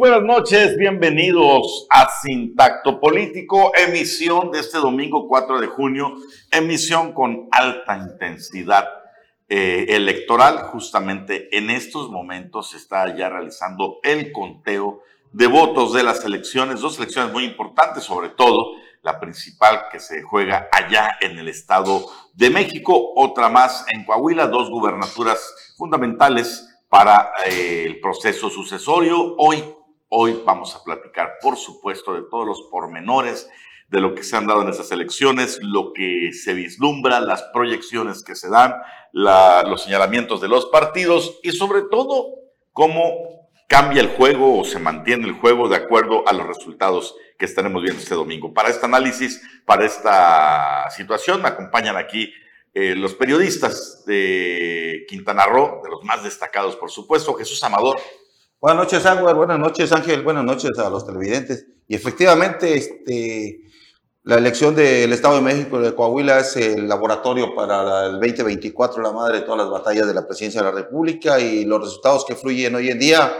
Buenas noches, bienvenidos a Sintacto Político, emisión de este domingo 4 de junio, emisión con alta intensidad eh, electoral. Justamente en estos momentos se está ya realizando el conteo de votos de las elecciones, dos elecciones muy importantes, sobre todo la principal que se juega allá en el Estado de México, otra más en Coahuila, dos gubernaturas fundamentales para eh, el proceso sucesorio. Hoy Hoy vamos a platicar, por supuesto, de todos los pormenores de lo que se han dado en esas elecciones, lo que se vislumbra, las proyecciones que se dan, los señalamientos de los partidos y sobre todo cómo cambia el juego o se mantiene el juego de acuerdo a los resultados que estaremos viendo este domingo. Para este análisis, para esta situación, acompañan aquí eh, los periodistas de Quintana Roo, de los más destacados, por supuesto, Jesús Amador. Buenas noches, Ángel. Buenas noches, Ángel. Buenas noches a los televidentes. Y efectivamente, este, la elección del Estado de México de Coahuila es el laboratorio para el 2024, la madre de todas las batallas de la presidencia de la República y los resultados que fluyen hoy en día,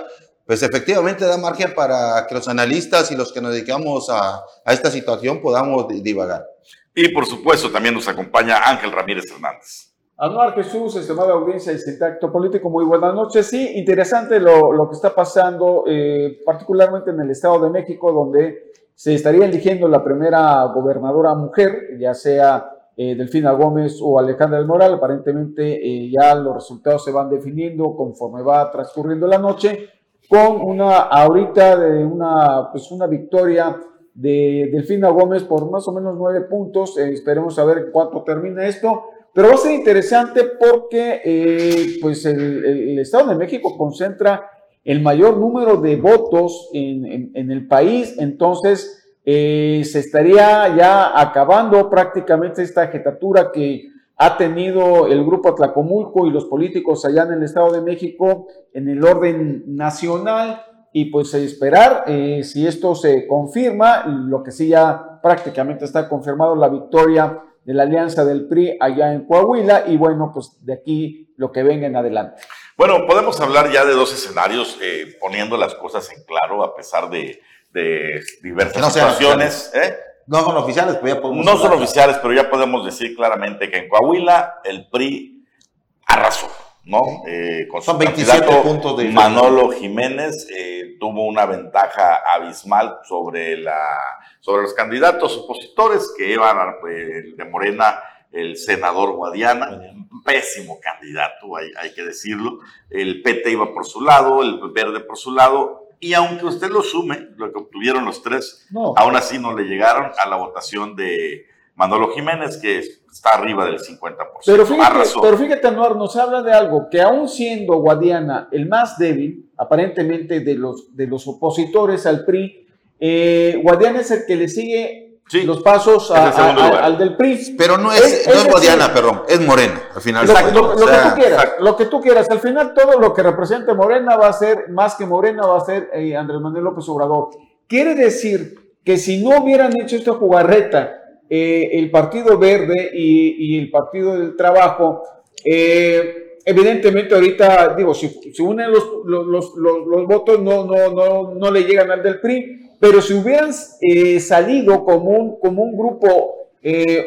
pues efectivamente da margen para que los analistas y los que nos dedicamos a, a esta situación podamos divagar. Y por supuesto también nos acompaña Ángel Ramírez Hernández. Anuar Jesús, estimada audiencia de Sintacto Político, muy buenas noches. Sí, interesante lo, lo que está pasando, eh, particularmente en el Estado de México, donde se estaría eligiendo la primera gobernadora mujer, ya sea eh, Delfina Gómez o Alejandra del Moral. Aparentemente eh, ya los resultados se van definiendo conforme va transcurriendo la noche, con una ahorita de una, pues una victoria de Delfina Gómez por más o menos nueve puntos. esperemos a ver cuánto termina esto. Pero va a ser interesante porque eh, pues el, Estado de México concentra el mayor número de votos en, el país, entonces eh, se estaría ya acabando prácticamente esta agitatura que ha tenido el grupo Atlacomulco y los políticos allá en el Estado de México en el orden nacional. Y pues esperar eh, si esto se confirma, lo que sí ya prácticamente está confirmado la victoria de la alianza del PRI allá en Coahuila y bueno, pues de aquí lo que venga en adelante. Bueno, podemos hablar ya de dos escenarios eh, poniendo las cosas en claro a pesar de, diversas situaciones. ¿eh? No son oficiales, pero ya podemos. No son oficiales, pero ya podemos decir claramente que en Coahuila el PRI arrasó. ¿no? Eh, con Son 27 puntos de Manolo Jiménez eh, tuvo una ventaja abismal sobre, la, sobre los candidatos opositores que iban pues, de Morena, el senador Guadiana, un pésimo candidato, hay, hay que decirlo. El PT iba por su lado, el Verde por su lado, y aunque usted lo sume, lo que obtuvieron los tres, aún así no le llegaron a la votación de Manolo Jiménez, que está arriba del 50%. Pero fíjate, pero fíjate, Anuar, nos habla de algo, que aún siendo Guadiana el más débil, aparentemente de los, de los opositores al PRI, eh, Guadiana es el que le sigue los pasos al del PRI. Pero no es, no es, Guadiana, perdón, es Morena, al final. lo, que tú quieras, lo que tú quieras. Al final todo lo que represente Morena va a ser, más que Morena, va a ser eh, Andrés Manuel López Obrador. Quiere decir que si no hubieran hecho esta jugarreta, eh, el Partido Verde y, el Partido del Trabajo, eh, evidentemente ahorita, digo, si, si unen los, los, los, votos no, no, no, no le llegan al del PRI, pero si hubieran eh, salido como un, como un grupo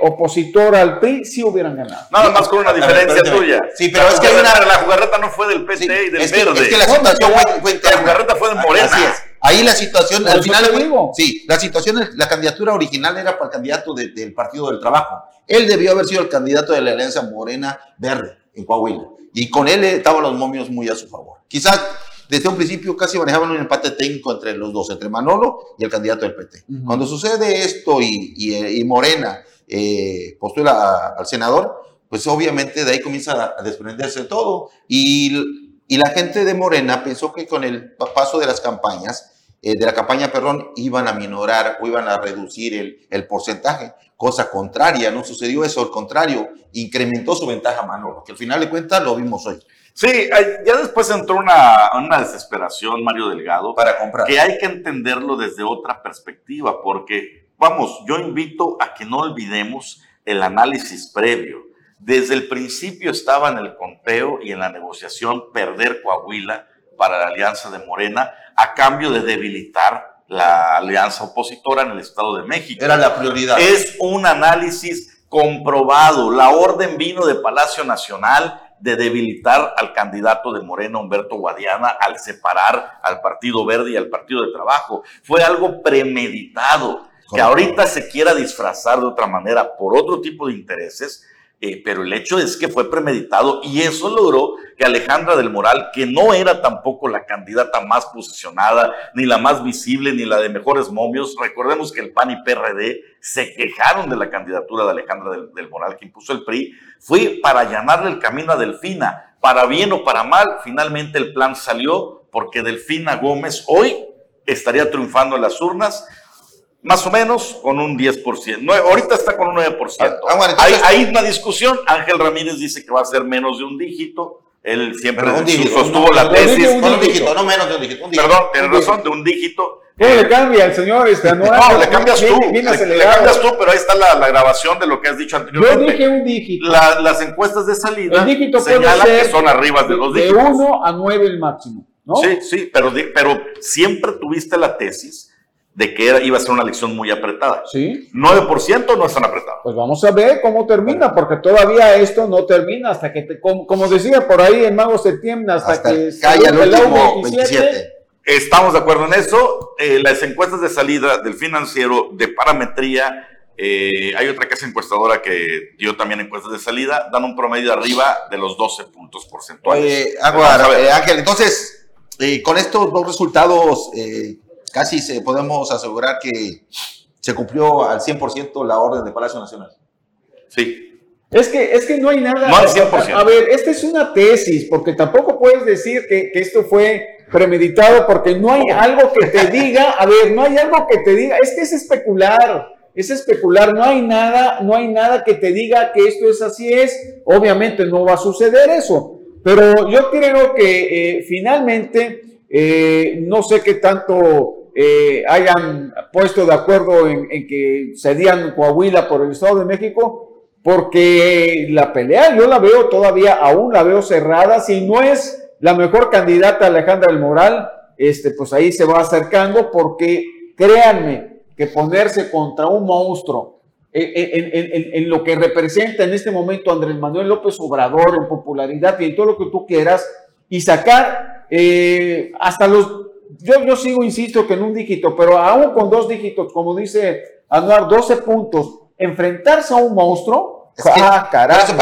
opositor al PRI, sí hubieran ganado. Nada más con una diferencia tuya. Sí, pero es que hay una... La jugarreta no fue del PT y del es Verde. es que la situación fue, La jugarreta fue de Morena. Así es. Ahí la situación, al final, sí, la situación, la candidatura original era para el candidato del Partido del Trabajo. Él debió haber sido el candidato de la Alianza Morena Verde en Coahuila. Y con él estaban los momios muy a su favor. Quizás desde un principio casi manejaban un empate técnico entre los dos, entre Manolo y el candidato del PT. Cuando sucede esto y, Morena eh, postula al senador, pues obviamente de ahí comienza a desprenderse todo. Y, y la gente de Morena pensó que con el paso de las campañas, eh, de la campaña, perdón, iban a minorar o iban a reducir el, el, porcentaje, cosa contraria, no sucedió eso, al contrario, incrementó su ventaja Manolo, que al final de cuentas lo vimos hoy. Sí, ya después entró una, una desesperación, Mario Delgado, para comprar. Que hay que entenderlo desde otra perspectiva, porque, vamos, yo invito a que no olvidemos el análisis previo. Desde el principio estaba en el conteo y en la negociación perder Coahuila para la alianza de Morena a cambio de debilitar la alianza opositora en el Estado de México. Era la prioridad. Es un análisis comprobado. La orden vino de Palacio Nacional de debilitar al candidato de Morena, Humberto Guadiana, al separar al Partido Verde y al Partido de Trabajo. Fue algo premeditado. Que ahorita se quiera disfrazar de otra manera por otro tipo de intereses, eh, pero el hecho es que fue premeditado y eso logró que Alejandra del Moral, que no era tampoco la candidata más posicionada, ni la más visible, ni la de mejores momios, recordemos que el PAN y PRD se quejaron de la candidatura de Alejandra del, Moral que impuso el PRI, fue para allanarle el camino a Delfina, para bien o para mal, finalmente el plan salió porque Delfina Gómez hoy estaría triunfando en las urnas más o menos con un 10%. ahorita está con un 9%. Ah, hay, hay, una discusión. Ángel Ramírez dice que va a ser menos de un dígito. Él siempre sostuvo la tesis. un dígito, no menos de un dígito. Perdón, tiene razón, de un dígito. ¿Qué le cambia el señor? Este, no, le cambias tú. le, cambias tú, pero ahí está la, la, grabación de lo que has dicho anteriormente. Yo dije un dígito. las encuestas de salida señalan que son arriba de los dígitos. De 1 a 9 el máximo. ¿no? Sí, sí, pero, pero siempre tuviste la tesis de que iba a ser una elección muy apretada. Sí. 9% no es tan apretado. Pues vamos a ver cómo termina, porque todavía esto no termina hasta que, te, como, decía por ahí en Mago Septiembre, hasta, que caiga el último 27. Estamos de acuerdo en eso. Eh, las encuestas de salida del financiero de parametría, eh, hay otra casa encuestadora que dio también encuestas de salida, dan un promedio arriba de los 12 puntos porcentuales. Oye, eh, Ángel, entonces, con estos dos resultados casi se, podemos asegurar que se cumplió al 100% la orden de Palacio Nacional. Sí. Es que, es que no hay nada. No al 100%. A, ver, esta es una tesis, porque tampoco puedes decir que, que esto fue premeditado, porque no hay algo que te diga, a ver, no hay algo que te diga, es que es especular, es especular, no hay nada, no hay nada que te diga que esto es así es, obviamente no va a suceder eso, pero yo creo que eh, finalmente, eh, no sé qué tanto eh, hayan puesto de acuerdo en, que cedían Coahuila por el Estado de México, porque la pelea yo la veo todavía, aún la veo cerrada, si no es la mejor candidata Alejandra del Moral, este, pues ahí se va acercando, porque créanme que ponerse contra un monstruo, en, lo que representa en este momento Andrés Manuel López Obrador en popularidad y en todo lo que tú quieras, y sacar eh, hasta los yo, yo sigo, insisto, que en un dígito, pero aún con dos dígitos, como dice Anuar, 12 puntos, enfrentarse a un monstruo, ah, carajo.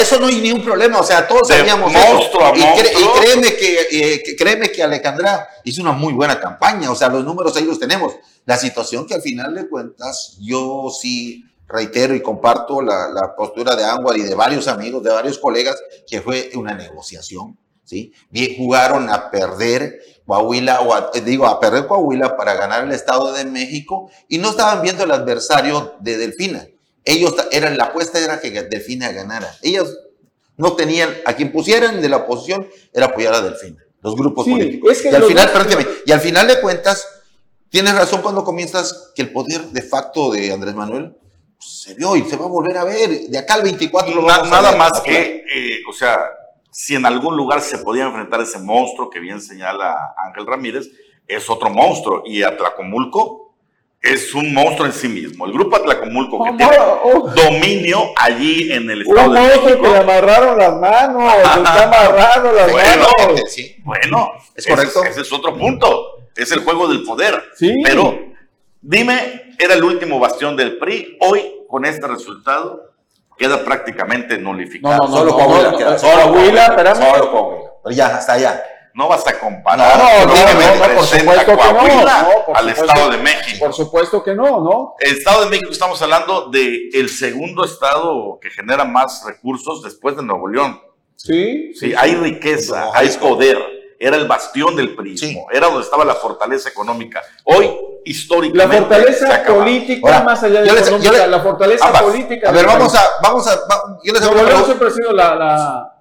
Eso, no hay ningún problema, o sea, todos sabíamos monstruo y, y, créeme que, eh, que, créeme que Alejandra hizo una muy buena campaña, o sea, los números ahí los tenemos. La situación que al final de cuentas, yo sí reitero y comparto la, la postura de Anwar y de varios amigos, de varios colegas, que fue una negociación, ¿sí? Bien, jugaron a perder Coahuila, o eh, digo, a perder Coahuila para ganar el Estado de México y no estaban viendo el adversario de Delfina. Ellos, eran, la apuesta era que Delfina ganara. Ellos no tenían, a quien pusieran de la oposición era apoyar a Delfina, los grupos políticos. y, al final, y al final de cuentas, tienes razón cuando comienzas que el poder de facto de Andrés Manuel pues, se vio y se va a volver a ver. De acá al 24 lo vamos Nada más que, eh, o sea, si en algún lugar se podía enfrentar ese monstruo que bien señala Ángel Ramírez, es otro monstruo. Y Atlacomulco es un monstruo en sí mismo. El grupo Atlacomulco que tiene dominio allí en el Estado un monstruo que le amarraron las manos, está amarrado las bueno, Sí. Bueno, es correcto. Ese, es otro punto. Es el juego del poder. Sí. Pero dime, era el último bastión del PRI. Hoy, con este resultado, queda prácticamente nulificado. No, no, solo Coahuila no, queda. Solo Coahuila, espérame. Solo Coahuila. Pero ya, hasta allá. No vas a comparar. No, no, no, por supuesto que no. al Estado de México. Por supuesto que no, ¿no? El Estado de México estamos hablando de el segundo estado que genera más recursos después de Nuevo León. Sí. Sí, hay riqueza, hay poder. Era el bastión del prismo, era donde estaba la fortaleza económica. Hoy históricamente. La fortaleza política, más allá de la económica, la fortaleza política. A ver, vamos a, vamos a, yo les hago una siempre ha sido la,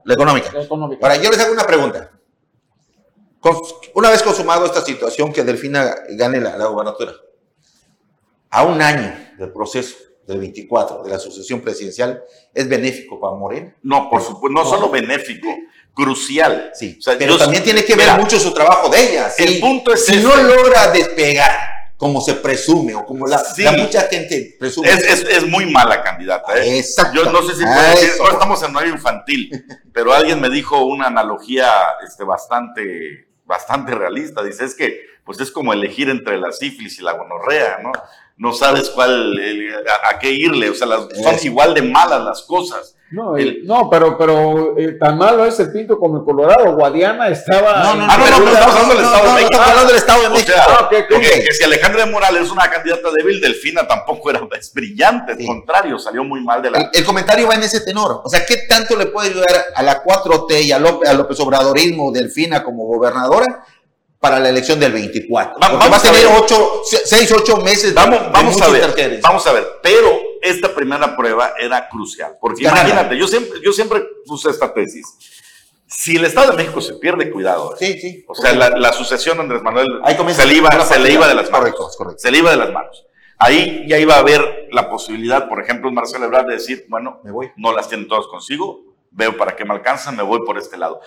la, económica. la, económica. Ahora, yo les hago una pregunta. Una vez consumado esta situación que Delfina gane la, la gobernatura, a un año del proceso, del 24 de la sucesión presidencial es benéfico para Morena. No, por supuesto, no, solo benéfico, crucial. Sí, pero también tiene que ver mucho su trabajo de ella. El punto es si no logra despegar como se presume o como la, mucha gente presume. Es, muy mala candidata. ¿eh? Exacto. Yo no sé si puede decir, no estamos en horario infantil, pero alguien me dijo una analogía este, bastante, bastante realista. Dice, es que pues es como elegir entre la sífilis y la gonorrea, ¿no? No sabes cuál, a, qué irle, o sea, las, son igual de malas las cosas. No, no, pero, pero eh, tan malo es el Pinto como el Colorado. Guadiana estaba. No, no, no, ah, no, no, estamos hablando del Estado de México. Estamos hablando del Estado de México. O sea, que, si Alejandra de Morales es una candidata débil, Delfina tampoco era es brillante, al contrario, salió muy mal de la. El, comentario va en ese tenor. O sea, ¿qué tanto le puede ayudar a la 4T y a López, a López Obradorismo, Delfina como gobernadora? Para la elección del 24. vamos va a tener 6, 8 meses. Vamos, vamos a ver. Vamos a ver. Pero esta primera prueba era crucial. Porque imagínate, yo siempre, yo siempre puse esta tesis. Si el Estado de México se pierde, cuidado. ¿eh? Sí, sí. O sea, la, sucesión Andrés Manuel se le, iba, se le iba de las manos. Se le iba de las manos. Ahí ya iba a haber la posibilidad, por ejemplo, Marcelo Ebrard de decir, bueno, me voy. no las tienen todas consigo, veo para qué me alcanzan, me voy por este lado.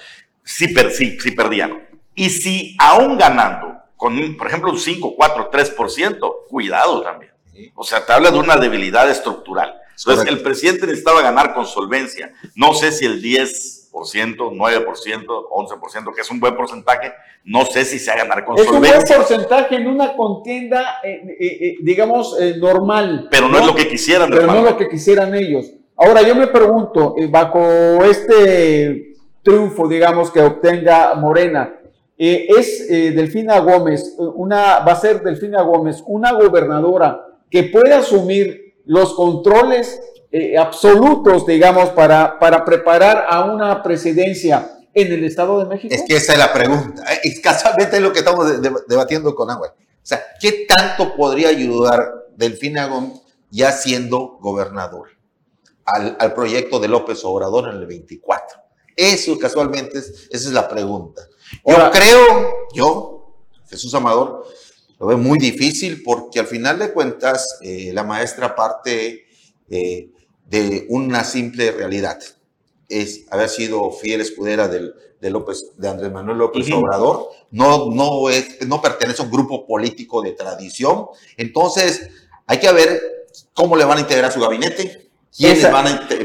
Sí, per, sí, sí perdían. Y si aún ganando, con, por ejemplo, un 5, 4, 3%, cuidado también. O sea, te habla de una debilidad estructural. Entonces, el presidente necesitaba ganar con solvencia. No sé si el 10%, 9%, 11%, que es un buen porcentaje, no sé si se va a ganar con solvencia. Es un buen porcentaje en una contienda, eh, eh, eh, digamos, normal. Pero no, es lo que quisieran. Pero no es lo que quisieran ellos. Ahora, yo me pregunto, bajo este triunfo, digamos, que obtenga Morena, es Delfina Gómez, una, va a ser Delfina Gómez una gobernadora que pueda asumir los controles eh, absolutos, digamos, para, para preparar a una presidencia en el Estado de México? Es que esa es la pregunta. Es casualmente es lo que estamos debatiendo con Agua. O sea, ¿qué tanto podría ayudar Delfina Gómez ya siendo gobernador al, proyecto de López Obrador en el 24? Eso casualmente, es la pregunta. Yo creo, yo, Jesús Amador, lo veo muy difícil porque al final de cuentas eh, la maestra parte eh, de una simple realidad. Es haber sido fiel escudera del, de, López, de Andrés Manuel López Obrador. No, no, es, no pertenece a un grupo político de tradición. Entonces, hay que ver cómo le van a integrar su gabinete,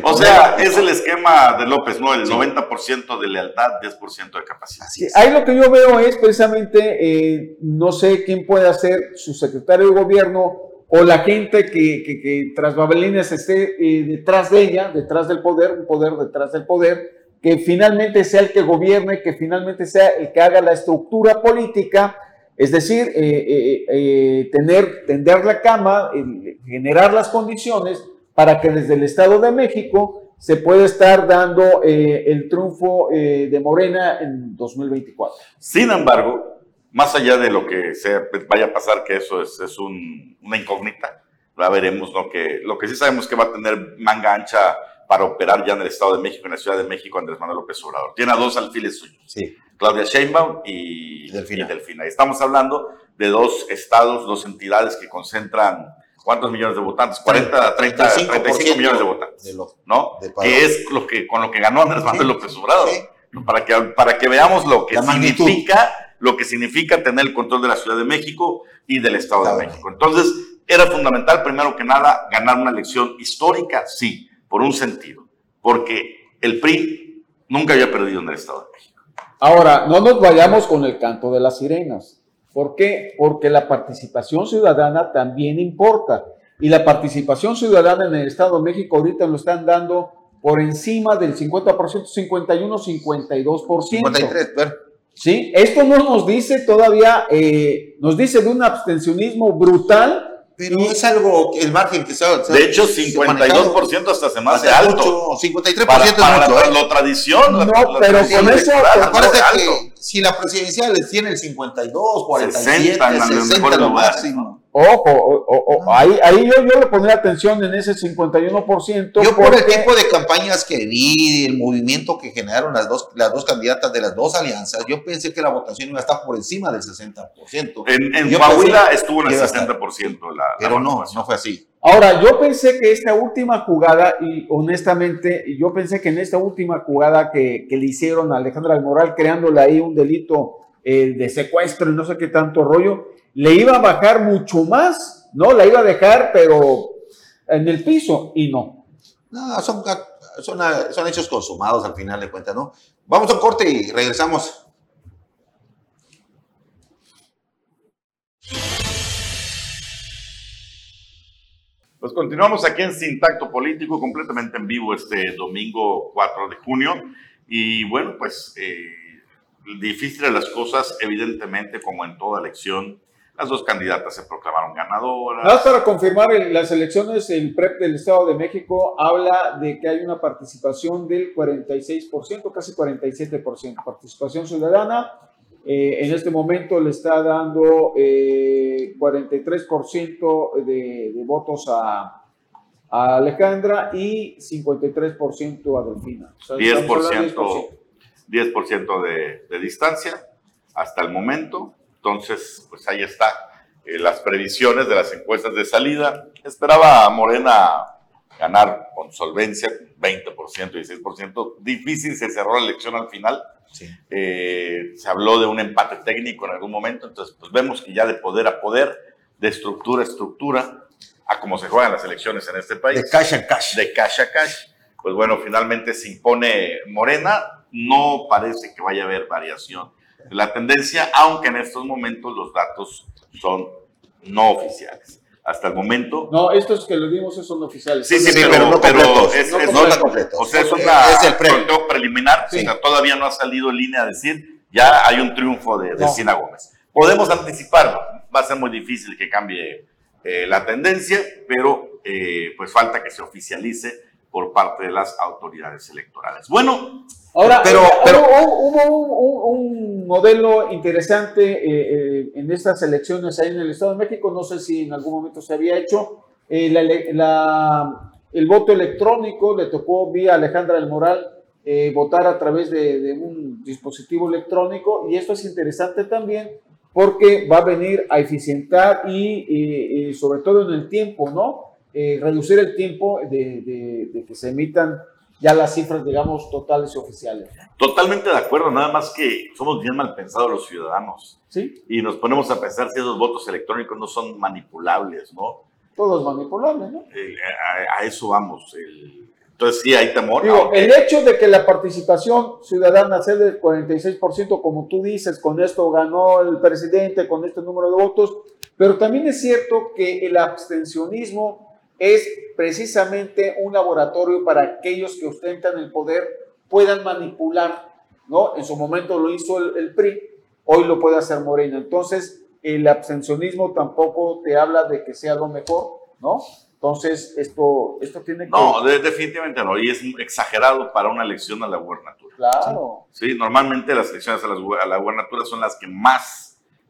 o sea, es el esquema de López, ¿no? El 90% de lealtad, 10% de capacidad. Ahí lo que yo veo es precisamente, eh, no sé quién puede ser su secretario de gobierno o la gente que, que, tras Babelines esté eh, detrás de ella, detrás del poder, un poder detrás del poder, que finalmente sea el que gobierne, que finalmente sea el que haga la estructura política, es decir, eh, tener, tender la cama, generar las condiciones para que desde el Estado de México se pueda estar dando eh, el triunfo eh, de Morena en 2024. Sin embargo, más allá de lo que se vaya a pasar, que eso es, es una incógnita, la veremos, ¿no? Que, lo que sí sabemos que va a tener manga ancha para operar ya en el Estado de México, en la Ciudad de México, Andrés Manuel López Obrador. Tiene a dos alfiles suyos, sí. Claudia Sheinbaum y Delfina. y Delfina. Estamos hablando de dos estados, dos entidades que concentran ¿cuántos millones de votantes? 40, 30, 35 millones de votantes, ¿no? Que es lo que, con lo que ganó Andrés Manuel López Obrador. Para, que, para que veamos lo que significa lo que significa tener el control de la Ciudad de México y del Estado de México. Entonces, era fundamental, primero que nada, ganar una elección histórica, sí, por un sentido, porque el PRI nunca había perdido en el Estado de México. Ahora, no nos vayamos con el canto de las sirenas. ¿Por qué? Porque la participación ciudadana también importa. Y la participación ciudadana en el Estado de México ahorita lo están dando por encima del 50%, 51, 52%. 53, Sí, esto no nos dice todavía, eh, nos dice de un abstencionismo brutal pero es algo, el margen que se De hecho, 52% hasta se me hace alto. 53% para, para es mucho. La, ¿eh? tradición. No, pero con eso. Acuérdate que si la presidencial tiene el 52, 47, 60, 60 lo máximo. Ojo, ahí, ahí yo, yo, le pondría atención en ese 51%. Yo por el tipo de campañas que vi, el movimiento que generaron las dos, las dos candidatas de las dos alianzas, yo pensé que la votación iba a estar por encima del 60%. En, en Coahuila estuvo en el 60% la, Pero no, no fue así. Ahora, yo pensé que esta última jugada, y honestamente, yo pensé que en esta última jugada que, que le hicieron a Alejandra Moral, creándole ahí un delito eh, de secuestro y no sé qué tanto rollo, le iba a bajar mucho más, ¿no? La iba a dejar, pero en el piso, y no. No, son, son, son hechos consumados al final de cuentas, ¿no? Vamos a un corte y regresamos. Pues continuamos aquí en Sintacto Político, completamente en vivo este domingo 4 de junio. Y bueno, pues eh, difíciles las cosas, evidentemente, como en toda elección, las dos candidatas se proclamaron ganadoras. Nada para confirmar las elecciones, el PREP del Estado de México habla de que hay una participación del 46%, casi 47%, participación ciudadana. Eh, en este momento le está dando eh, 43% de, de, votos a, a, Alejandra y 53% a Delfina. O sea, 10%, 10 de, de distancia hasta el momento. Entonces, pues ahí está. Eh, las previsiones de las encuestas de salida. Esperaba a Morena ganar con solvencia, 20%, 16%. Difícil, se cerró la elección al final. Sí. Eh, se habló de un empate técnico en algún momento. Entonces, pues vemos que ya de poder a poder, de estructura a estructura, a cómo se juegan las elecciones en este país. De cash a cash. De cash a cash. Pues bueno, finalmente se impone Morena. No parece que vaya a haber variación la tendencia, aunque en estos momentos los datos son no oficiales. Hasta el momento. No, estos que le dimos son oficiales. Sí, sí, sí pero, no pero es, no es, no completo. O sea, es, una, es el pre preliminar. Sí. O sea, todavía no ha salido en línea a decir ya hay un triunfo de, de no. Sina Gómez. Podemos anticiparlo. Va a ser muy difícil que cambie eh, la tendencia, pero eh, pues falta que se oficialice por parte de las autoridades electorales. Bueno, Ahora, pero, pero hubo, hubo un, un, modelo interesante eh, eh, en estas elecciones ahí en el Estado de México, no sé si en algún momento se había hecho, eh, la, la, el voto electrónico le tocó vía Alejandra del Moral eh, votar a través de, de, un dispositivo electrónico y esto es interesante también porque va a venir a eficientar y, y, y sobre todo en el tiempo, ¿no? Reducir el tiempo de, de que se emitan ya las cifras, digamos, totales y oficiales. Totalmente de acuerdo, nada más que somos bien mal pensados los ciudadanos. Sí. Y nos ponemos a pensar si esos votos electrónicos no son manipulables, ¿no? Todo es manipulable, ¿no? Eh, a, a, eso vamos. El, entonces sí hay temor. Digo, el hecho de que la participación ciudadana sea del 46%, como tú dices, con esto ganó el presidente, con este número de votos, pero también es cierto que el abstencionismo es precisamente un laboratorio para aquellos que ostentan el poder puedan manipular, ¿no? En su momento lo hizo el, el PRI, hoy lo puede hacer Morena. Entonces, el abstencionismo tampoco te habla de que sea lo mejor, ¿no? Entonces, esto, esto tiene que... No, de, definitivamente no, y es exagerado para una elección a la gubernatura. Claro. Sí, normalmente las elecciones a la, a la gubernatura son las que más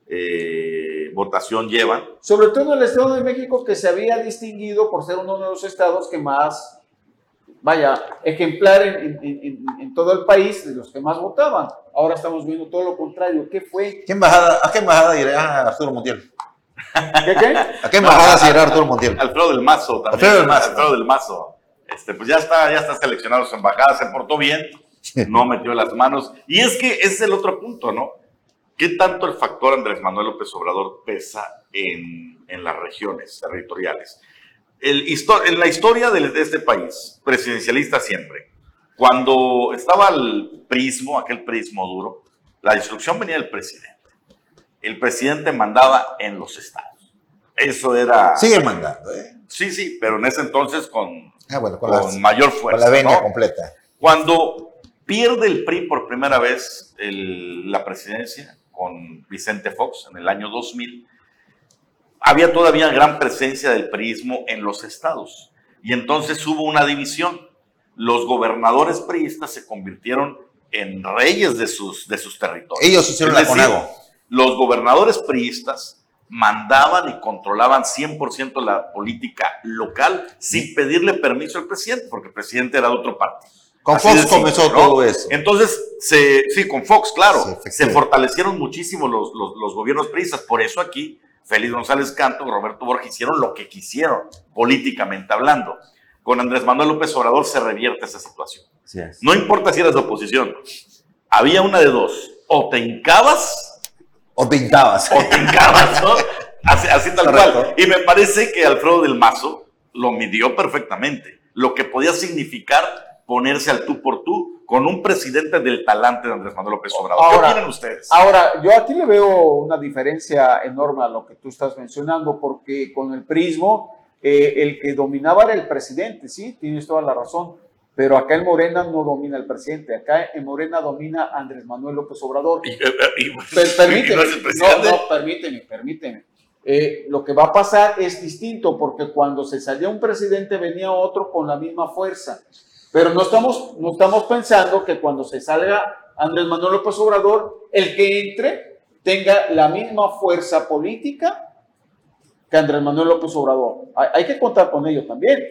eh, votación llevan. Sobre todo en el Estado de México, que se había distinguido por ser uno de los estados que más, vaya, ejemplar en, en, en, en todo el país, de los que más votaban. Ahora estamos viendo todo lo contrario. ¿Qué fue? ¿Qué embajada, ¿A qué embajada irá Arturo Montiel? ¿Qué, qué? ¿A qué embajada no, irá Arturo Montiel? Alfredo del Mazo también. Alfredo del Mazo. Alfredo del Mazo. Este, pues ya está, ya está seleccionado su embajada, se portó bien, no metió las manos. Y es que ese es el otro punto, ¿no? ¿Qué tanto el factor Andrés Manuel López Obrador pesa en, en las regiones territoriales? El, en la historia de, de, este país, presidencialista siempre, cuando estaba el prismo, aquel prismo duro, la instrucción venía del presidente. El presidente mandaba en los estados. Eso era... Sigue mandando, ¿eh? Sí, sí, pero en ese entonces con, ah, bueno, con, con las, mayor fuerza. Con la venia ¿no? completa. Cuando pierde el PRI por primera vez el, la presidencia, con Vicente Fox en el año 2000, había todavía gran presencia del priismo en los estados. Y entonces hubo una división. Los gobernadores priistas se convirtieron en reyes de sus, de sus territorios. Ellos hicieron la CONAGO. Los gobernadores priistas mandaban y controlaban 100% la política local sin pedirle permiso al presidente, porque el presidente era de otro partido. Con Fox comenzó todo eso. Entonces, se, sí, con Fox, claro, se fortalecieron muchísimo los, los, gobiernos priistas. Por eso aquí, Félix González Canto, Roberto Borges hicieron lo que quisieron, políticamente hablando. Con Andrés Manuel López Obrador se revierte esa situación. No importa si eras de oposición, había una de dos, o te hincabas o te hincabas. O te hincabas, ¿no? Así, tal cual. Y me parece que Alfredo del Mazo lo midió perfectamente. Lo que podía significar ponerse al tú por tú con un presidente del talante de Andrés Manuel López Obrador. Ahora, ¿Qué opinan ustedes? Ahora, yo aquí le veo una diferencia enorme a lo que tú estás mencionando, porque con el prismo, eh, el que dominaba era el presidente, sí, tienes toda la razón. Pero acá en Morena no domina el presidente, acá en Morena domina Andrés Manuel López Obrador. Y, permíteme, no, no, permíteme, permíteme. Eh, lo que va a pasar es distinto porque cuando se salía un presidente venía otro con la misma fuerza. Pero no estamos, no estamos pensando que cuando se salga Andrés Manuel López Obrador, el que entre tenga la misma fuerza política que Andrés Manuel López Obrador. Hay, hay que contar con ello también.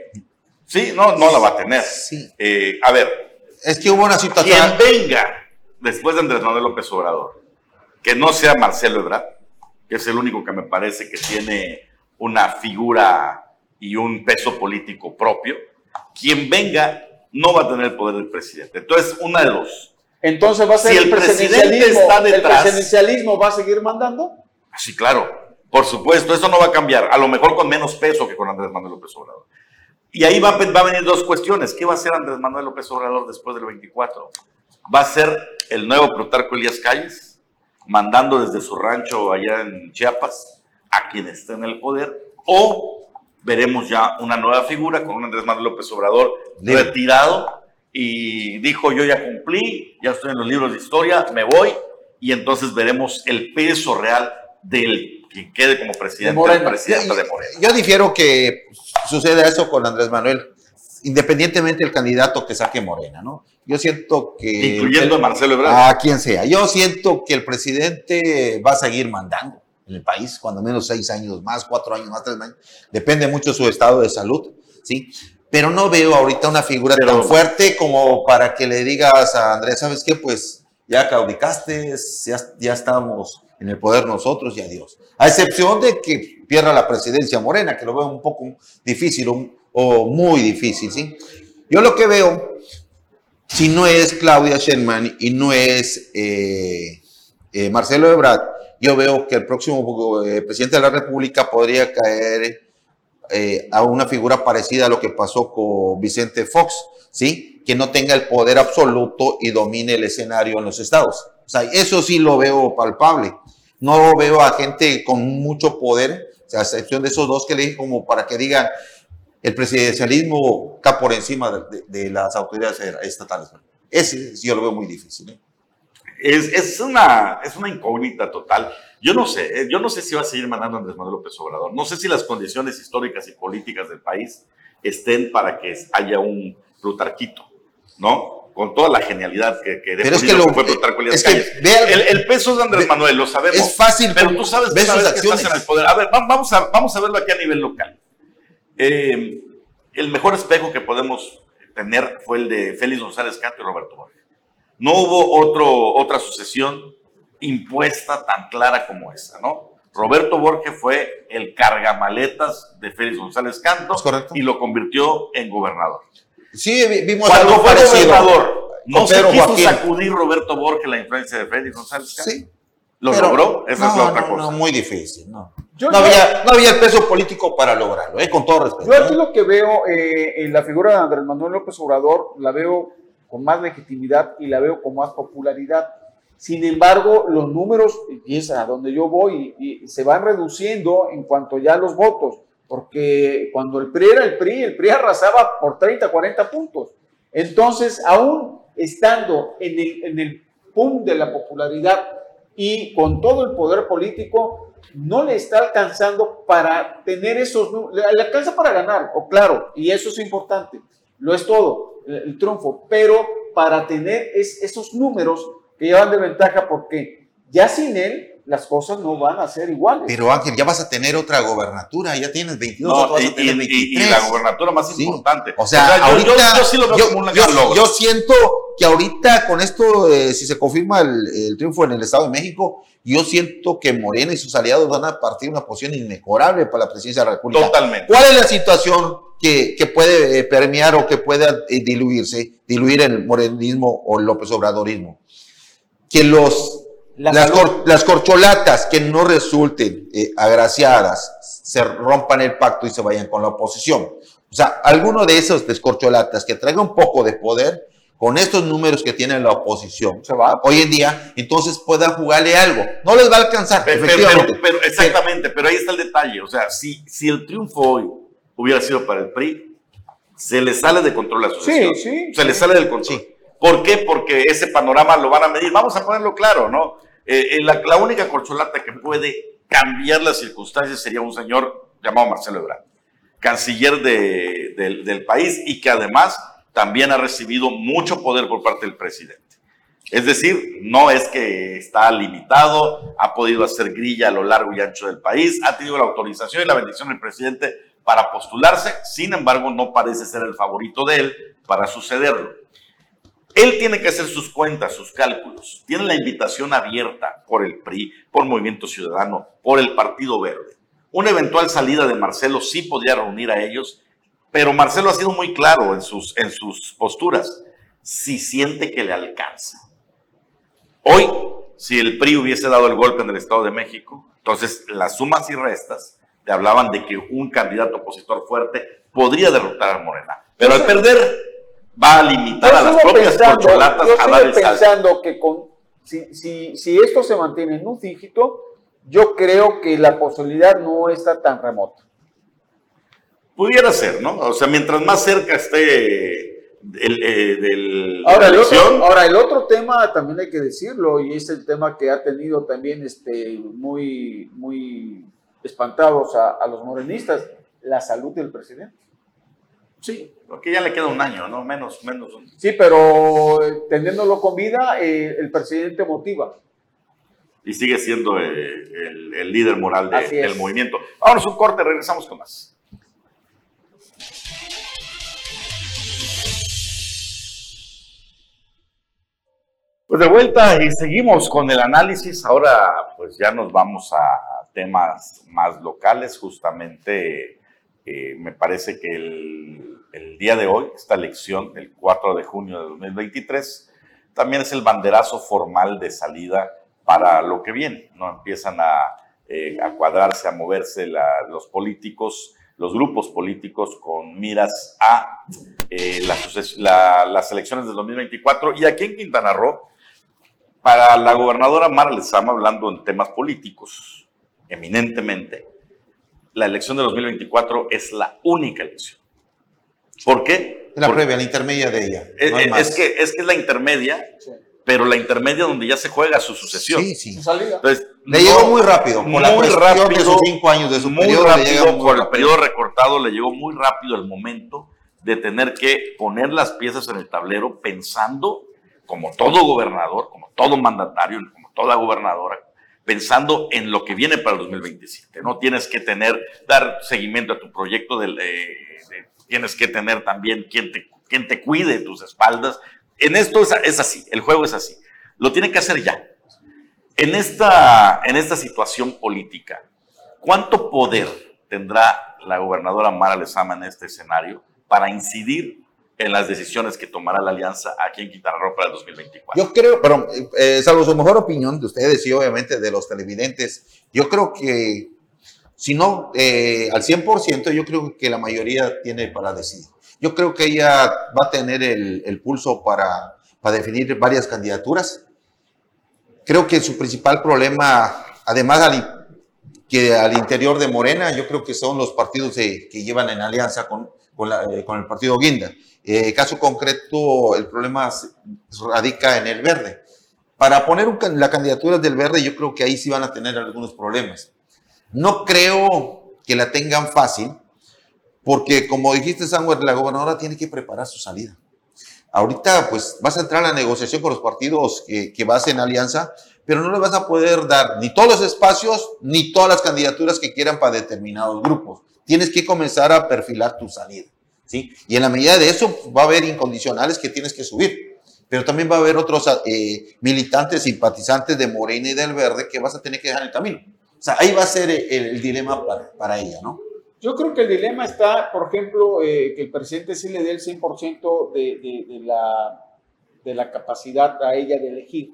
Sí, no, no la va a tener. Sí. Eh, a ver. Es que hubo una situación. Quien venga después de Andrés Manuel López Obrador, que no sea Marcelo Ebrard, que es el único que me parece que tiene una figura y un peso político propio, quien venga no va a tener el poder del presidente. Entonces, una de dos. Entonces va a ser si el, presidente está detrás. ¿El presidencialismo va a seguir mandando? Sí, claro. Por supuesto, eso no va a cambiar. A lo mejor con menos peso que con Andrés Manuel López Obrador. Y ahí va, va, a venir dos cuestiones. ¿Qué va a hacer Andrés Manuel López Obrador después del 24? ¿Va a ser el nuevo Plutarco Elías Calles, mandando desde su rancho allá en Chiapas a quien esté en el poder? ¿O veremos ya una nueva figura con un Andrés Manuel López Obrador retirado y dijo yo ya cumplí, ya estoy en los libros de historia, me voy y entonces veremos el peso real del que quede como presidente de presidente de Morena. Yo difiero que suceda eso con Andrés Manuel, independientemente del candidato que saque Morena, ¿no? Yo siento que... Incluyendo a Marcelo Ebrard. A quien sea. Yo siento que el presidente va a seguir mandando en el país, cuando menos seis años más, cuatro años más, tres años. Depende mucho de su estado de salud, ¿sí? Pero no veo ahorita una figura tan fuerte como para que le digas a Andrés, ¿sabes qué? Pues ya caudicaste, ya, ya estamos en el poder nosotros y adiós. A excepción de que pierda la presidencia Morena, que lo veo un poco difícil o, muy difícil, ¿sí? Yo lo que veo, si no es Claudia Sherman y no es eh, eh, Marcelo Ebrard, yo veo que el próximo eh, presidente de la República podría caer a una figura parecida a lo que pasó con Vicente Fox, ¿sí? Que no tenga el poder absoluto y domine el escenario en los estados. O sea, eso sí lo veo palpable. No veo a gente con mucho poder, a excepción de esos dos que le dije, como para que digan el presidencialismo está por encima de, las autoridades estatales. Ese yo lo veo muy difícil. ¿eh? Es, es, una, es una incógnita total. Yo no sé, eh, yo no sé si va a seguir mandando Andrés Manuel López Obrador. No sé si las condiciones históricas y políticas del país estén para que haya un Plutarquito, ¿no? con toda la genialidad que, que pero es que lo, fue es que el, el, peso de Andrés Manuel, lo sabemos. Es fácil, pero tú sabes, tú sabes que estás en el poder. A ver, vamos a, vamos a verlo aquí a nivel local. Eh, el mejor espejo que podemos tener fue el de Félix González Canto y Roberto Borges. No hubo otro, otra sucesión impuesta tan clara como esa, ¿no? Roberto Borges fue el cargamaletas de Félix González Canto y lo convirtió en gobernador. Sí, vimos Cuando fue gobernador, no se quiso sacudir Roberto Borges la influencia de Félix González Sí. ¿Lo logró? Esa es la otra cosa. No, muy difícil, no. no, había, no, había, el peso político para lograrlo, eh, con todo respeto. Yo aquí lo que veo eh, en la figura de Andrés Manuel López Obrador, la veo con más legitimidad y la veo con más popularidad. Sin embargo, los números, y es a donde yo voy, y se van reduciendo en cuanto ya los votos porque cuando el PRI era el PRI, el PRI arrasaba por 30, 40 puntos. Entonces, aún estando en el, en el punto de la popularidad y con todo el poder político, no le está alcanzando para tener esos, le alcanza para ganar, o claro, y eso es importante, lo es todo, el, triunfo, pero para tener es, esos números que llevan de ventaja, porque ya sin él, las cosas no van a ser iguales. Pero Ángel, ya vas a tener otra gobernatura, ya tienes 22, vas y, a tener 23. Y, la gobernatura más importante. O sea, ahorita, yo, sí lo veo como un yo, yo, siento que ahorita con esto, eh, si se confirma el, triunfo en el Estado de México, yo siento que Morena y sus aliados van a partir una posición inmejorable para la presidencia de la República. Totalmente. ¿Cuál es la situación que, que puede eh, permear o que pueda eh, diluirse, diluir el morenismo o el López Obradorismo? Que los las, corcholatas que no resulten eh, agraciadas se rompan el pacto y se vayan con la oposición. O sea, alguno de esos descorcholatas que traiga un poco de poder con estos números que tiene la oposición se va. hoy en día, entonces puedan jugarle algo. No les va a alcanzar, pero, efectivamente. Pero, exactamente, pero ahí está el detalle. O sea, si, si el triunfo hoy hubiera sido para el PRI, se le sale de control la asociación. Sí, sí. Se le sale del control. ¿Por qué? Porque ese panorama lo van a medir. Vamos a ponerlo claro, ¿no? Eh, eh, la, única corcholata que puede cambiar las circunstancias sería un señor llamado Marcelo Ebrard, canciller del país y que además también ha recibido mucho poder por parte del presidente. Es decir, no es que está limitado, ha podido hacer grilla a lo largo y ancho del país, ha tenido la autorización y la bendición del presidente para postularse, sin embargo no parece ser el favorito de él para sucederlo. Él tiene que hacer sus cuentas, sus cálculos. Tiene la invitación abierta por el PRI, por Movimiento Ciudadano, por el Partido Verde. Una eventual salida de Marcelo sí podría reunir a ellos, pero Marcelo ha sido muy claro en sus, en sus posturas. Si siente que le alcanza. Hoy, si el PRI hubiese dado el golpe en el Estado de México, entonces las sumas y restas hablaban de que un candidato opositor fuerte podría derrotar a Morena. Pero al perder va a limitar a las propias corcholatas a dar el pensando que con, si, si, si esto se mantiene en un dígito, yo creo que la posibilidad no está tan remota. Pudiera ser, ¿no? O sea, mientras más cerca esté el, eh, del, ahora, el otro, ahora, el otro tema también hay que decirlo, y es el tema que ha tenido también este, muy, muy espantados a, a los morenistas, la salud del presidente. Sí, porque ya le queda un año, ¿no? Menos, menos. Sí, pero eh, teniéndolo con vida, eh, el presidente motiva. Y sigue siendo eh, el, líder moral del movimiento. Vámonos un corte, regresamos con más. Pues de vuelta y seguimos con el análisis. Ahora pues ya nos vamos a temas más locales, justamente me parece que el día de hoy, esta elección, el 4 de junio de 2023, también es el banderazo formal de salida para lo que viene. ¿no? Empiezan a, eh, cuadrarse, a moverse los políticos, los grupos políticos con miras a eh, las elecciones del 2024. Y aquí en Quintana Roo, para la gobernadora Mara Lezama, hablando en temas políticos, eminentemente, la elección de 2024 es la única elección ¿Por qué? La previa, la intermedia de ella. Es, que, es que es la intermedia, pero la intermedia donde ya se juega su sucesión. Sí, sí. Entonces, le llegó muy rápido. Por la muy rápido, de sus cinco años de su muy periodo, rápido, por el periodo recortado, le llegó muy rápido el momento de tener que poner las piezas en el tablero pensando, como todo gobernador, como todo mandatario, como toda gobernadora, pensando en lo que viene para el 2027. No tienes que tener, dar seguimiento a tu proyecto de tienes que tener también quien te, quien te cuide tus espaldas. En esto es, así, el juego es así. Lo tiene que hacer ya. En esta, en esta situación política, ¿cuánto poder tendrá la gobernadora Mara Lezama en este escenario para incidir en las decisiones que tomará la alianza aquí en Quintana Roo para el 2024? Yo creo, pero eh, salvo su mejor opinión de ustedes y obviamente de los televidentes, yo creo que si no, eh, al 100%, yo creo que la mayoría tiene para decidir. Yo creo que ella va a tener el, pulso para, para definir varias candidaturas. Creo que su principal problema, además al, que al interior de Morena, yo creo que son los partidos que llevan en alianza con, con, eh, el partido Guinda. Eh, caso concreto, el problema radica en el verde. Para poner la candidatura del verde, yo creo que ahí sí van a tener algunos problemas. No creo que la tengan fácil, porque como dijiste, Samuel, la gobernadora tiene que preparar su salida. Ahorita, pues, vas a entrar a la negociación con los partidos que, que vas en alianza, pero no le vas a poder dar ni todos los espacios ni todas las candidaturas que quieran para determinados grupos. Tienes que comenzar a perfilar tu salida, ¿sí? Y en la medida de eso va a haber incondicionales que tienes que subir, pero también va a haber otros eh, militantes, simpatizantes de Morena y del Verde que vas a tener que dejar en el camino. O sea, ahí va a ser el, dilema para, para, ella, ¿no? Yo creo que el dilema está, por ejemplo, eh, que el presidente sí le dé el 100% de, de, de, la, de la capacidad a ella de elegir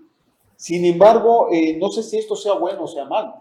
sin embargo, eh, no sé si esto sea bueno o sea malo,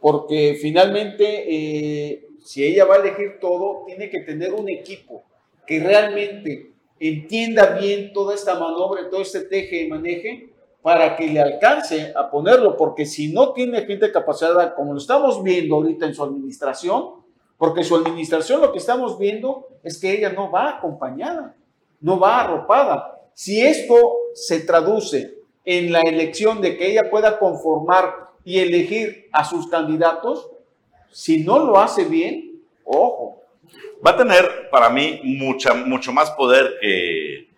porque finalmente, eh, si ella va a elegir todo, tiene que tener un equipo que realmente entienda bien toda esta maniobra, todo este teje y maneje, para que le alcance a ponerlo, porque si no tiene gente capacitada, como lo estamos viendo ahorita en su administración, porque su administración lo que estamos viendo es que ella no va acompañada, no va arropada. Si esto se traduce en la elección de que ella pueda conformar y elegir a sus candidatos, si no lo hace bien, ojo. Va a tener para mí mucha, mucho más poder que,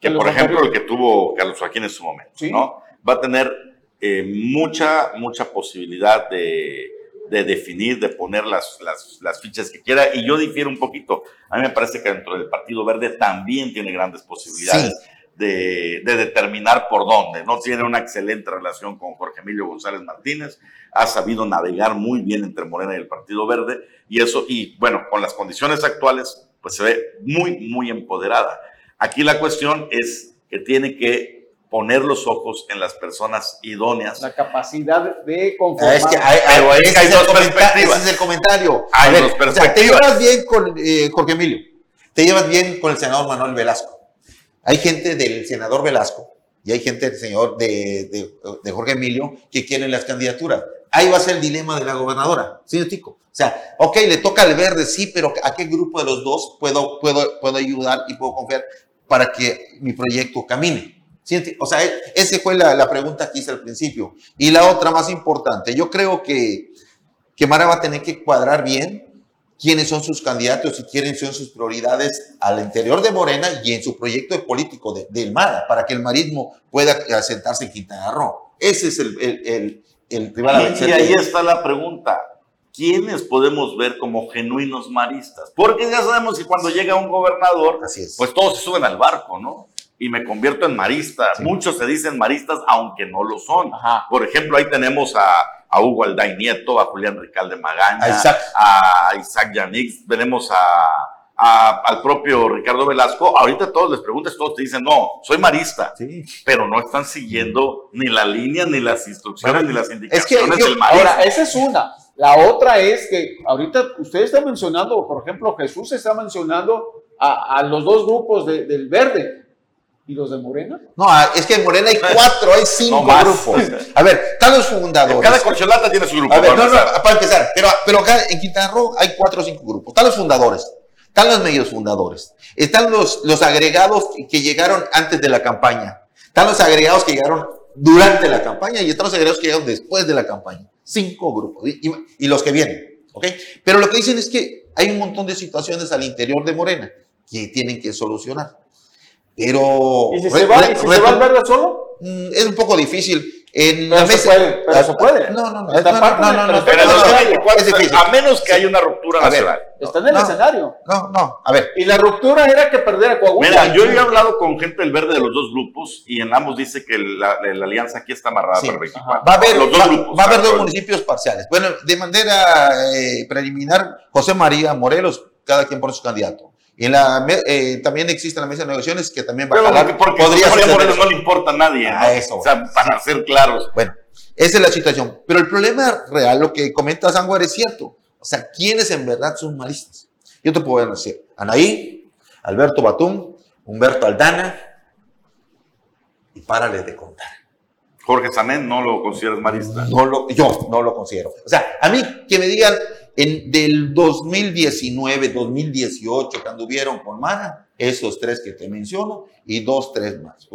que por ejemplo, el que tuvo Carlos Joaquín en su momento. ¿no? Va a tener eh, mucha, mucha posibilidad de, de definir, de poner las, las, las, fichas que quiera. Y yo difiero un poquito. A mí me parece que dentro del Partido Verde también tiene grandes posibilidades de, determinar por dónde. No tiene una excelente relación con Jorge Emilio González Martínez, ha sabido navegar muy bien entre Morena y el Partido Verde, y eso, y bueno, con las condiciones actuales, pues se ve muy, muy empoderada. Aquí la cuestión es que tiene que poner los ojos en las personas idóneas. La capacidad de conformar. Es que hay, dos perspectivas. Ese es el comentario. Hay dos perspectivas. te llevas bien con eh, Jorge Emilio, te llevas bien con el senador Manuel Velasco hay gente del senador Velasco y hay gente del señor de, Jorge Emilio que quieren las candidaturas. Ahí va a ser el dilema de la gobernadora, ¿sí, Tico? O sea, ok, le toca al verde, sí, pero ¿a qué grupo de los dos puedo, puedo, puedo ayudar y puedo confiar para que mi proyecto camine? O sea, esa fue la, pregunta que hice al principio. Y la otra más importante, yo creo que, que Mara va a tener que cuadrar bien quiénes son sus candidatos y quiénes son sus prioridades al interior de Morena y en su proyecto político de, del MARA, para que el marismo pueda asentarse en Quintana Roo. Ese es el, el, el, rival y, y ahí está la pregunta. ¿Quiénes podemos ver como genuinos maristas? Porque ya sabemos que cuando llega un gobernador, pues todos se suben al barco, ¿no? y me convierto en marista. Muchos se dicen maristas, aunque no lo son. Por ejemplo, ahí tenemos a, a Hugo Alday Nieto, a Julián Ricalde Magaña, a Isaac, a Isaac Yanix, tenemos a, al propio Ricardo Velasco. Ahorita todos les preguntas, todos te dicen, no, soy marista, pero no están siguiendo ni la línea, ni las instrucciones, ni las indicaciones del marista. Ahora, esa es una. La otra es que ahorita usted está mencionando, por ejemplo, Jesús está mencionando a, a los dos grupos del verde. ¿Y los de Morena? No, ah, es que en Morena hay cuatro, hay cinco grupos. A ver, están los fundadores. Cada corcholata tiene su grupo. A ver, para no, empezar. no, para empezar. Pero, pero acá en Quintana Roo hay cuatro o cinco grupos. Están los fundadores, están los medios fundadores, están los, los agregados que llegaron antes de la campaña, están los agregados que llegaron durante la campaña y están los agregados que llegaron después de la campaña. Cinco grupos. Y, y los que vienen. ¿Ok? Pero lo que dicen es que hay un montón de situaciones al interior de Morena que tienen que solucionar. Pero. ¿Y si se va, ¿y si se va al verde solo? Mm, es un poco difícil. En pero la mesa, se puede, pero se puede. No, no, no. no, no, no, no, pero es difícil. A menos que haya una ruptura nacional. Está en el escenario. No, no, a ver. Y la ruptura era que perdiera Coahuila. Mira, yo he hablado con gente del verde de los dos grupos y en ambos dice que la, la alianza aquí está amarrada sí, para 24. Va a haber, los dos va, grupos, va a haber dos municipios parciales. Bueno, de manera eh, preliminar, José María Morelos, cada quien por su candidato. Y la, eh, también existe la mesa de negociaciones que también va a jalar. Porque podría ser no le importa a nadie. ¿no? eso. O sea, para ser claros. Bueno, esa es la situación. Pero el problema real, lo que comenta Sanguar es cierto. O sea, ¿quiénes en verdad son maristas? Yo te puedo decir, Anaí, Alberto Batum, Humberto Aldana, y párale de contar. Jorge Samen, ¿no lo consideras marista? No lo, yo no lo considero. O sea, a mí que me digan, en, del 2019, 2018, que anduvieron con Mana, esos tres que te menciono, y dos, tres más.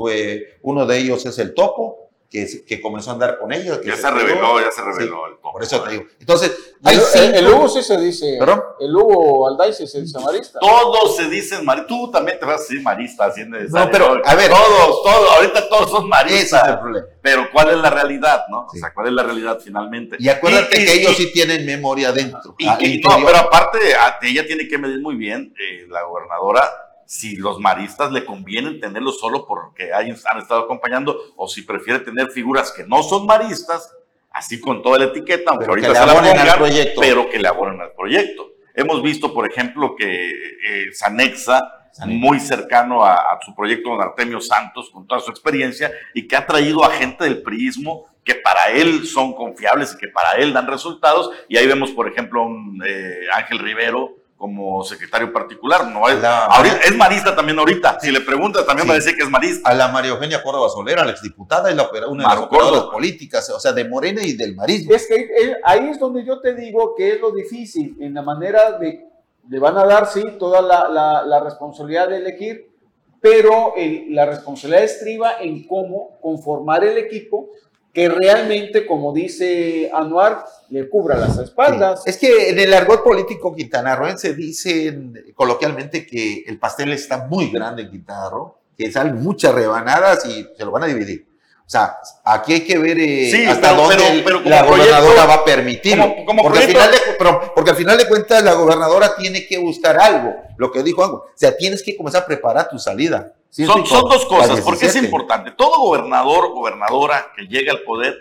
uno de ellos es el Topo, que, comenzó a andar con ellos. ya se, reveló, ya se reveló. el por eso te digo. Entonces, el, el, Hugo sí se dice. ¿Perdón? El Hugo Alday sí se dice marista. Todos se dicen maristas. Tú también te vas a decir marista haciendo No, pero, a ver. Todos, todos, ahorita todos son maristas. Es el problema. Pero ¿cuál es la realidad, no? O sea, ¿cuál es la realidad finalmente? Y acuérdate que ellos sí tienen memoria dentro. Y, no, pero aparte, ella tiene que medir muy bien, eh, la gobernadora, si los maristas le conviene tenerlos solo porque han estado acompañando o si prefiere tener figuras que no son maristas, así con toda la etiqueta, aunque ahorita se la pongan, proyecto. pero que le abonen al proyecto. Hemos visto, por ejemplo, que eh, Sanexa, muy cercano a, su proyecto don Artemio Santos, con toda su experiencia, y que ha traído a gente del priismo que para él son confiables y que para él dan resultados. Y ahí vemos, por ejemplo, un eh, Ángel Rivero, como secretario particular. No es, es marista también ahorita. Si le preguntas, también va a decir que es marista. A la María Eugenia Córdoba Solera, la exdiputada, es la, una de las operadoras políticas, o sea, de Morena y del marismo. Es que ahí es donde yo te digo que es lo difícil, en la manera de, le van a dar, sí, toda la, la, responsabilidad de elegir, pero la responsabilidad estriba en cómo conformar el equipo que realmente, como dice Anuar, le cubra las espaldas. Es que en el argot político quintanarroense dicen coloquialmente que el pastel está muy grande en Quintana Roo, que salen muchas rebanadas y se lo van a dividir. O sea, aquí hay que ver eh, hasta dónde la gobernadora va a permitir. porque, al final de, porque al final de cuentas la gobernadora tiene que buscar algo, lo que dijo algo. O sea, tienes que comenzar a preparar tu salida. Son, son dos cosas, porque es importante. Todo gobernador, gobernadora que llega al poder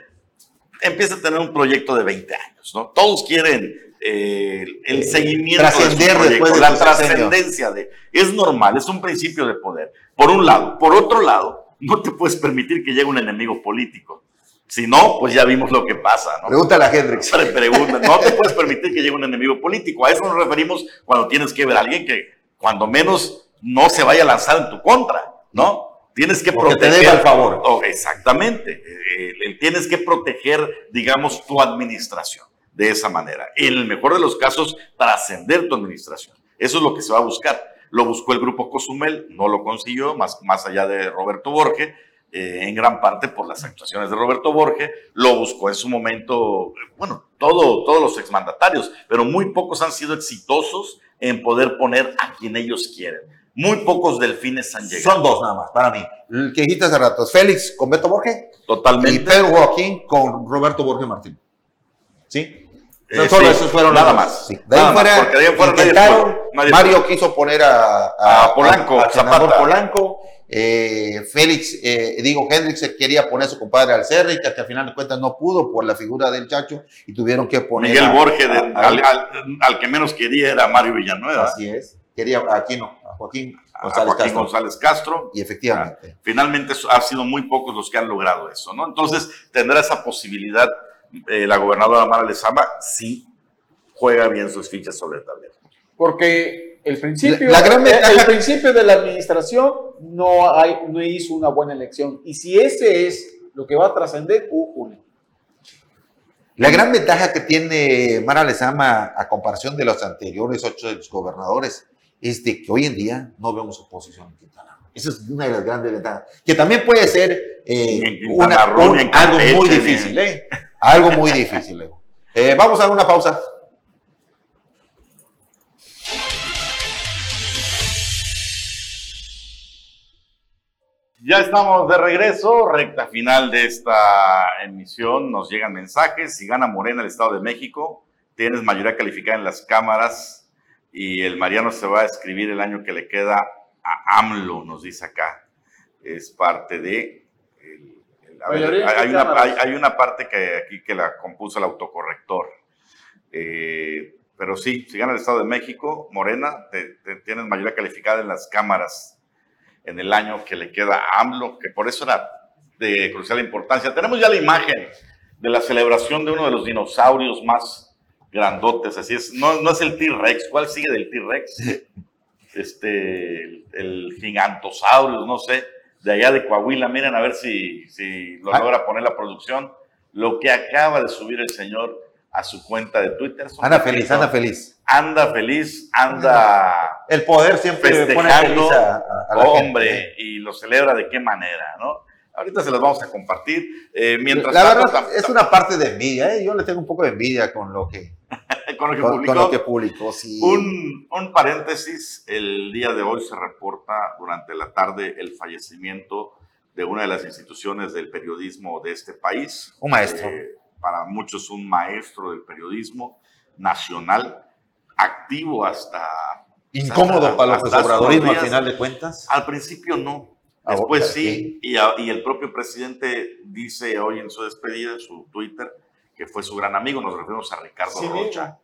empieza a tener un proyecto de 20 años, ¿no? Todos quieren eh, el seguimiento de la trascendencia de... Es normal, es un principio de poder. Por un lado. Por otro lado, no te puedes permitir que llegue un enemigo político. Si no, pues ya vimos lo que pasa, ¿no? Pregúntale a Hendrix. Pregunta, no te puedes permitir que llegue un enemigo político. A eso nos referimos cuando tienes que ver a alguien que, cuando menos, no se vaya a lanzar en tu contra, ¿no? Tienes que proteger. al favor. Oh, exactamente. Eh, eh, tienes que proteger, digamos, tu administración de esa manera. En el mejor de los casos, trascender tu administración. Eso es lo que se va a buscar. Lo buscó el grupo Cozumel, no lo consiguió, más, más allá de Roberto Borge, eh, en gran parte por las actuaciones de Roberto Borge. Lo buscó en su momento, bueno, todo, todos los exmandatarios, pero muy pocos han sido exitosos en poder poner a quien ellos quieren. Muy pocos delfines han llegado. Son dos nada más, para mí. El que dijiste hace rato, Félix con Beto Borge. Totalmente. Y Pedro Joaquín con Roberto Borge Martín. ¿Sí? Eh, solo esos fueron nada más. De ahí fuera, Mario quiso poner a, Polanco, a, Polanco. Eh, Félix, eh, digo, Hendrix quería poner a su compadre al Cerri, que al final de cuentas no pudo por la figura del Chacho y tuvieron que poner. Miguel Borges, al, que menos quería era Mario Villanueva. Así es. Quería aquí no, a Joaquín González, Castro. González Castro. Y efectivamente. Ah, finalmente han sido muy pocos los que han logrado eso, ¿no? Entonces tendrá esa posibilidad eh, la gobernadora Mara Lezama sí juega bien sus fichas sobre el tablero. Porque el principio, la, gran el, principio de la administración no, hay, no hizo una buena elección. Y si ese es lo que va a trascender, uh, La gran ventaja que tiene Mara Lezama a comparación de los anteriores ocho gobernadores es de que hoy en día no vemos oposición en Quintana Esa es una de las grandes ventajas. Que también puede ser eh, algo muy difícil. ¿eh? Algo muy difícil, eh, vamos a dar una pausa. Ya estamos de regreso, recta final de esta emisión. Nos llegan mensajes. Si gana Morena el Estado de México, tienes mayoría calificada en las cámaras y el Mariano se va a escribir el año que le queda a AMLO, nos dice acá. Es parte de hay, una, parte que aquí que la compuso el autocorrector. Eh, pero sí, si gana el Estado de México, Morena, te, tienes mayoría calificada en las cámaras en el año que le queda a AMLO, que por eso era de crucial importancia. Tenemos ya la imagen de la celebración de uno de los dinosaurios más grandotes, así es, no, no es el T-Rex, ¿cuál sigue del T-Rex? Este, el, el gigantosaurus, no sé de allá de Coahuila. Miren a ver si, si lo ah. logra poner la producción. Lo que acaba de subir el señor a su cuenta de Twitter. Anda feliz, anda feliz. Anda feliz, anda. El poder siempre festejando, pone a, hombre, y lo celebra de qué manera, ¿no? Ahorita se las vamos a compartir. Eh, mientras la verdad, es una parte de envidia, ¿eh? yo le tengo un poco de envidia con lo que, con lo que con, publicó. con lo que publicó. Sí. Un, un paréntesis, el día de hoy se reporta durante la tarde el fallecimiento de una de las instituciones del periodismo de este país. Un maestro. Eh, para muchos un maestro del periodismo nacional, activo hasta... Incómodo hasta- para los obradorismo al final de cuentas. Al principio no, después sí, y, a- y el propio presidente dice hoy en su despedida, en su Twitter, que fue su gran amigo, nos referimos a Ricardo Sí, Rocha.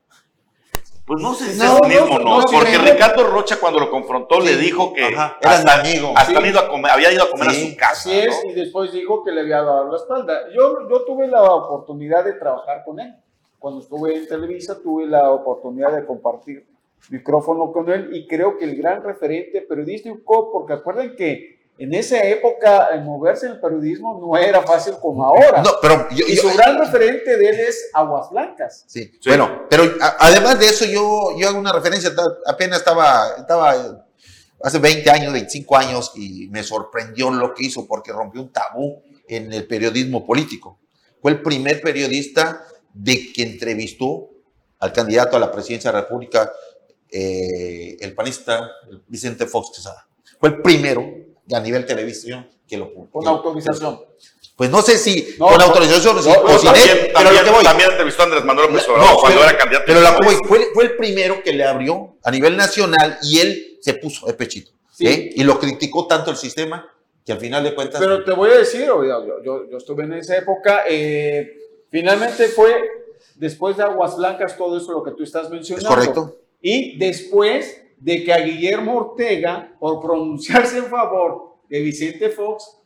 Pues no sé si No, es mismo no, no, porque. Ricardo Rocha cuando lo confrontó le Sí, dijo que ajá, era hasta, mi amigo. hasta Sí. ido a comer- había ido a comer Sí, a su casa. Así es, ¿no? y después dijo que le había dado la espalda. Yo, yo tuve la oportunidad de trabajar con él. Cuando estuve en Televisa, tuve la oportunidad de compartir micrófono con él y creo que el gran referente periodístico, porque acuerden que en esa época moverse en el periodismo no era fácil como ahora. No, pero yo, y yo- su gran referente de él es Aguas Blancas. Sí. Sí. Bueno, pero a- además de eso, yo, yo hago una referencia. Apenas estaba, estaba hace 20 años, 25 años, y me sorprendió lo que hizo porque rompió un tabú en el periodismo político. Fue el primer periodista de que entrevistó al candidato a la presidencia de la República, eh, el panista Vicente Fox Quesada. Fue el primero a nivel televisión que lo Con que- autorización. Pues no sé si No, con autorización no, o sin él, También, pero también, también entrevistó a Andrés Manuel López No, Obrador cuando pero- era candidato. Pero la fue, fue el primero que le abrió a nivel nacional y él se puso de pechito. Sí. ¿eh? Y lo criticó tanto el sistema que al final de cuentas. Pero te voy a decir, yo, yo, yo estuve en esa época, eh, finalmente fue después de Aguas Blancas todo eso lo que tú estás es mencionando. correcto. Y después de que a Guillermo Ortega, por pronunciarse en favor de Vicente Fox,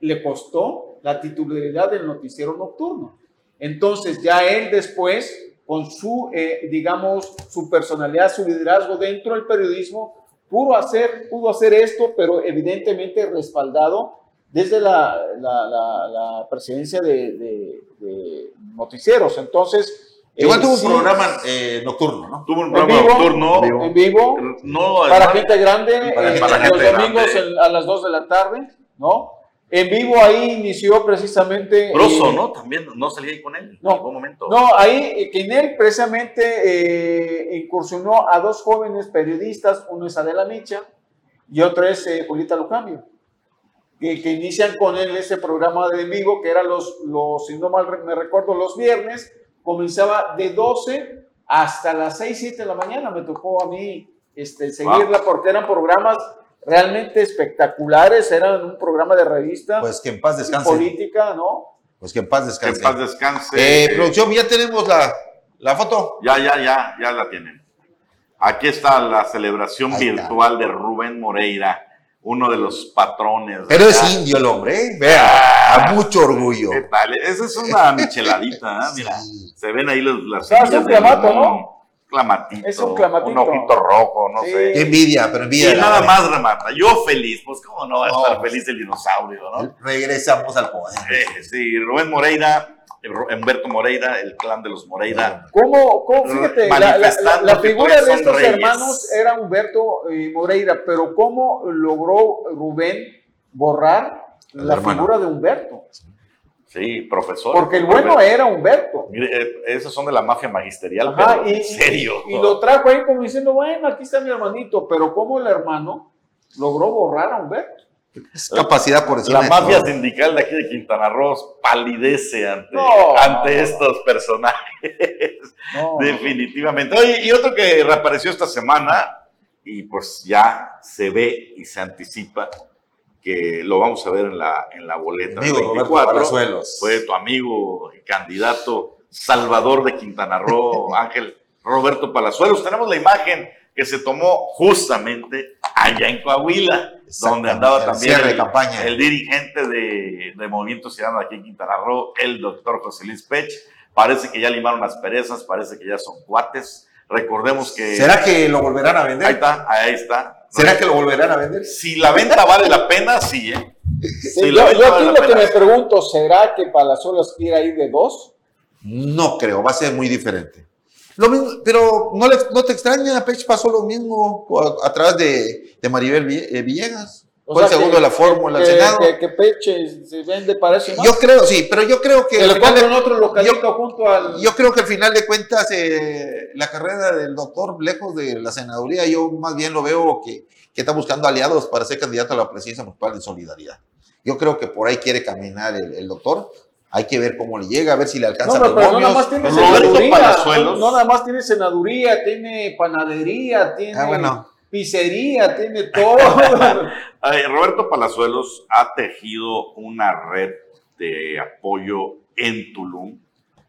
le costó la titularidad del noticiero nocturno. Entonces ya él después, con su, eh, digamos, su personalidad, su liderazgo dentro del periodismo, pudo hacer, pudo hacer esto, pero evidentemente respaldado desde la, la- presidencia de, de- de noticieros. Entonces... Igual eh, tuvo un sí, programa eh, nocturno, ¿no? Tuvo un en programa vivo, nocturno. en vivo. en vivo, No, para además- gente grande, Para- eh, para los gente domingos grande. en- a las 2 de la tarde, ¿no? En vivo ahí inició precisamente... Broso, eh, ¿no? También no salía ahí con él en No, algún momento. No, ahí eh, que en él precisamente eh, incursionó a dos jóvenes periodistas, uno es Adela Micha y otro es eh, Julita Lucambio, que, que inician con él ese programa de en vivo que era los, los, si no mal me recuerdo, los viernes, comenzaba de 12 hasta las 6, 7 de la mañana, me tocó a mí este, seguirla porque eran programas realmente espectaculares, eran un programa de revista Pues que en paz descanse. política, ¿no? Pues que en paz que descanse. en paz descanse. Eh, Eh, producción, ya tenemos la, la foto. Ya, ya, ya, ya la tienen. Aquí está la celebración Ahí está. virtual de Rubén Moreira, uno de los patrones. Pero es indio el hombre, ¿eh? Vea, Ah. a mucho orgullo. ¿Qué tal? Esa es una micheladita, ¿eh? Mira, Sí. se ven ahí los, las Ah, es un clamato, ¿no? Clamatito. Es un clamatito. Un ojito rojo, no Sí. sé. Qué envidia, pero Y envidia. la nada verdad. más remata. Yo feliz, pues cómo no va a No, estar pues. feliz el dinosaurio, ¿no? Regresamos al poder. Eh, sí, Rubén Moreira, Humberto Moreira, el clan de los Moreira. ¿Cómo, cómo fíjate, la, figura de estos reyes. hermanos era Humberto eh, Moreira, pero ¿cómo logró Rubén borrar El la hermano. figura de Humberto? Sí, profesor. Porque el bueno era Humberto. Mire, eh, esos son de la mafia magisterial, Ajá, pero y, en serio. y- y lo trajo ahí como diciendo, bueno, aquí está mi hermanito, pero ¿cómo el hermano logró borrar a Humberto? Es capacidad por encima La de mafia todo. sindical de aquí de Quintana Roo palidece ante, No. ante estos personajes. No, Definitivamente. Oye, y otro que reapareció esta semana, y pues ya se ve y se anticipa que lo vamos a ver en la, en la boleta. Amigo Roberto 24, Palazuelos. fue tu amigo y candidato Salvador de Quintana Roo, Ángel Roberto Palazuelos. Tenemos la imagen que se tomó justamente allá en Coahuila, donde andaba también el, campaña. el dirigente de, de Movimiento Ciudadano aquí en Quintana Roo, el doctor José Luis Pech. Parece que ya limaron las perezas, parece que ya son cuates. Recordemos que... ¿Será que lo volverán a Ahí vender? está, ahí está. ¿Será que lo volverán a vender? Si la venta vale la pena, sí, ¿eh? Si yo, la vale lo que pena. me pregunto, ¿será que Palazuelos quiere ir de dos? No creo, va a ser muy diferente. Lo mismo, pero no, le- no te extraña, Pech pasó lo mismo a, a través de, de Maribel eh, Villegas. fue el segundo de la fórmula, que, Senado. Que, Peche se vende para eso. Yo creo, sí, pero yo creo que. el otro localito junto al. Yo creo que al final de cuentas, eh, la carrera del doctor, lejos de la senaduría, yo más bien lo veo que, que está buscando aliados para ser candidato a la presidencia municipal de Solidaridad. Yo creo que por ahí quiere caminar el, doctor. Hay que ver cómo le llega, a ver si le alcanza no, pero no nada más tiene senaduría, no, no, nada más tiene senaduría, tiene panadería, tiene... Ah, bueno pizzería, tiene todo. Roberto Palazuelos ha tejido una red de apoyo en Tulum.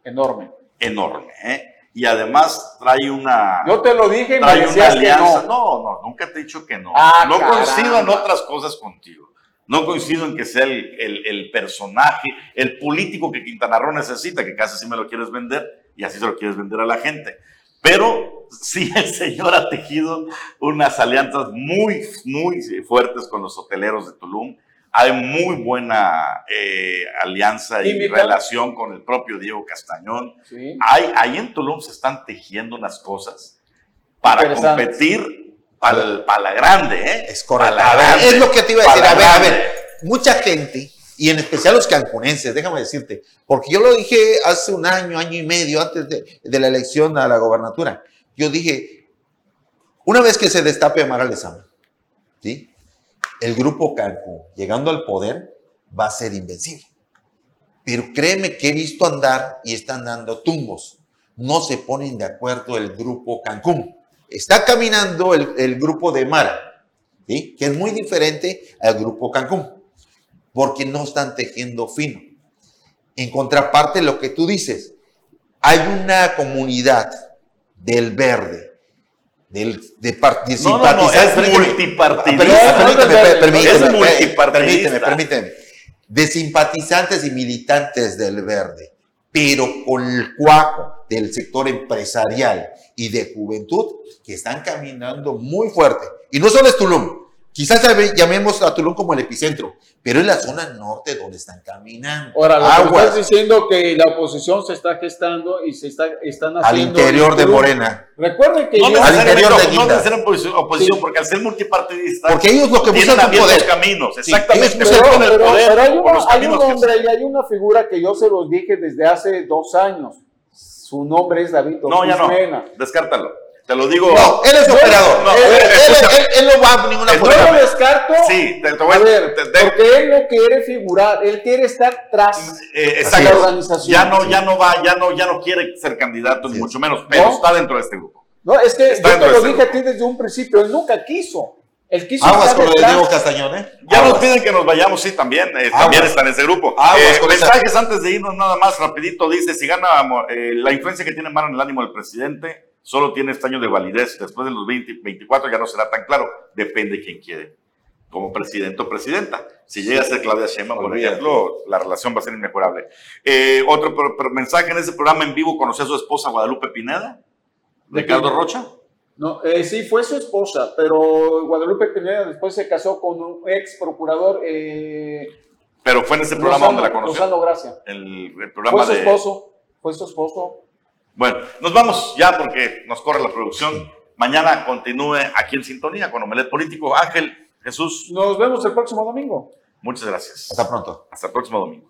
Enorme. Enorme, ¿eh? Y además trae una. Yo te lo dije, me decías que no. no. No, nunca te he dicho que no. Ah, no coincido en otras cosas contigo. No coincido en que sea el, el, el, personaje, el político que Quintana Roo necesita, que casi sí me lo quieres vender y así se lo quieres vender a la gente. Pero sí, el señor ha tejido unas alianzas muy, muy fuertes con los hoteleros de Tulum. Hay muy buena eh, alianza y relación con el propio Diego Castañón. Hay, ahí en Tulum se están tejiendo unas cosas para competir para, la grande. ¿eh? Es correcto. es lo que te iba a decir. A ver, a ver, mucha gente y en especial los cancunenses, déjame decirte, porque yo lo dije hace un año, año y medio antes de, la elección a la gobernatura. Yo dije, una vez que se destape Amara Lezama, ¿sí? el grupo Cancún, llegando al poder, va a ser invencible. Pero créeme que he visto andar y están dando tumbos. No se ponen de acuerdo el grupo Cancún. Está caminando el, el grupo de Mara, ¿sí? que es muy diferente al grupo Cancún porque no están tejiendo fino. En contraparte, lo que tú dices, hay una comunidad del verde, del, de, no, no, no, es multipartidista. Permíteme, permíteme, permíteme, de simpatizantes y militantes del verde, pero con el cuaco del sector empresarial y de juventud que están caminando muy fuerte. Y no solo es Tulum, Quizás llamemos a Tulum como el epicentro, pero es la zona norte donde están caminando. Ahora, lo que estás diciendo que la oposición se está gestando y se está, están haciendo... Al interior de Morena. Recuerden que no yo... Al interior de No debe ser oposición, porque al ser multipartidista... Porque ellos lo que buscan es poder. caminos, exactamente. pero, pero, pero, hay, hay un hombre y hay una figura que yo se los dije desde hace dos años. Su nombre es David No, ya no, descártalo. Te lo digo. No, él es operador. No, él, él, no va a ninguna forma. Yo lo descarto. Sí, te, voy a ver. porque él no quiere figurar, él quiere estar tras eh, la organización. Ya no, ya no va, ya no, ya no quiere ser candidato, ni mucho menos, pero está dentro de este grupo. No, es que yo te lo dije a ti desde un principio, él nunca quiso. Él quiso Aguas con el Diego Castañón, ¿eh? Ya nos piden que nos vayamos, sí, también. Eh, también están en ese grupo. Eh, mensajes antes de irnos, nada más, rapidito. Dice, si gana eh, la influencia que tiene Mara en el ánimo del presidente, solo tiene este año de validez. Después de los 20, 24 ya no será tan claro. Depende de quién quiere, como presidente o presidenta. Si llega a ser Claudia Sheinbaum, por ejemplo, la relación va a ser inmejorable. Eh, otro mensaje en ese programa en vivo, conoció a su esposa Guadalupe Pineda, Ricardo Rocha. No, eh, sí, fue su esposa, pero Guadalupe Pineda después se casó con un ex procurador. Eh, pero fue en ese programa donde la conoció. Gracia. El, programa fue su esposo, fue su esposo. Bueno, nos vamos ya porque nos corre la producción. Mañana continúe aquí en sintonía con Omelet Político. Ángel, Jesús. Nos vemos el próximo domingo. Muchas gracias. Hasta pronto. Hasta el próximo domingo.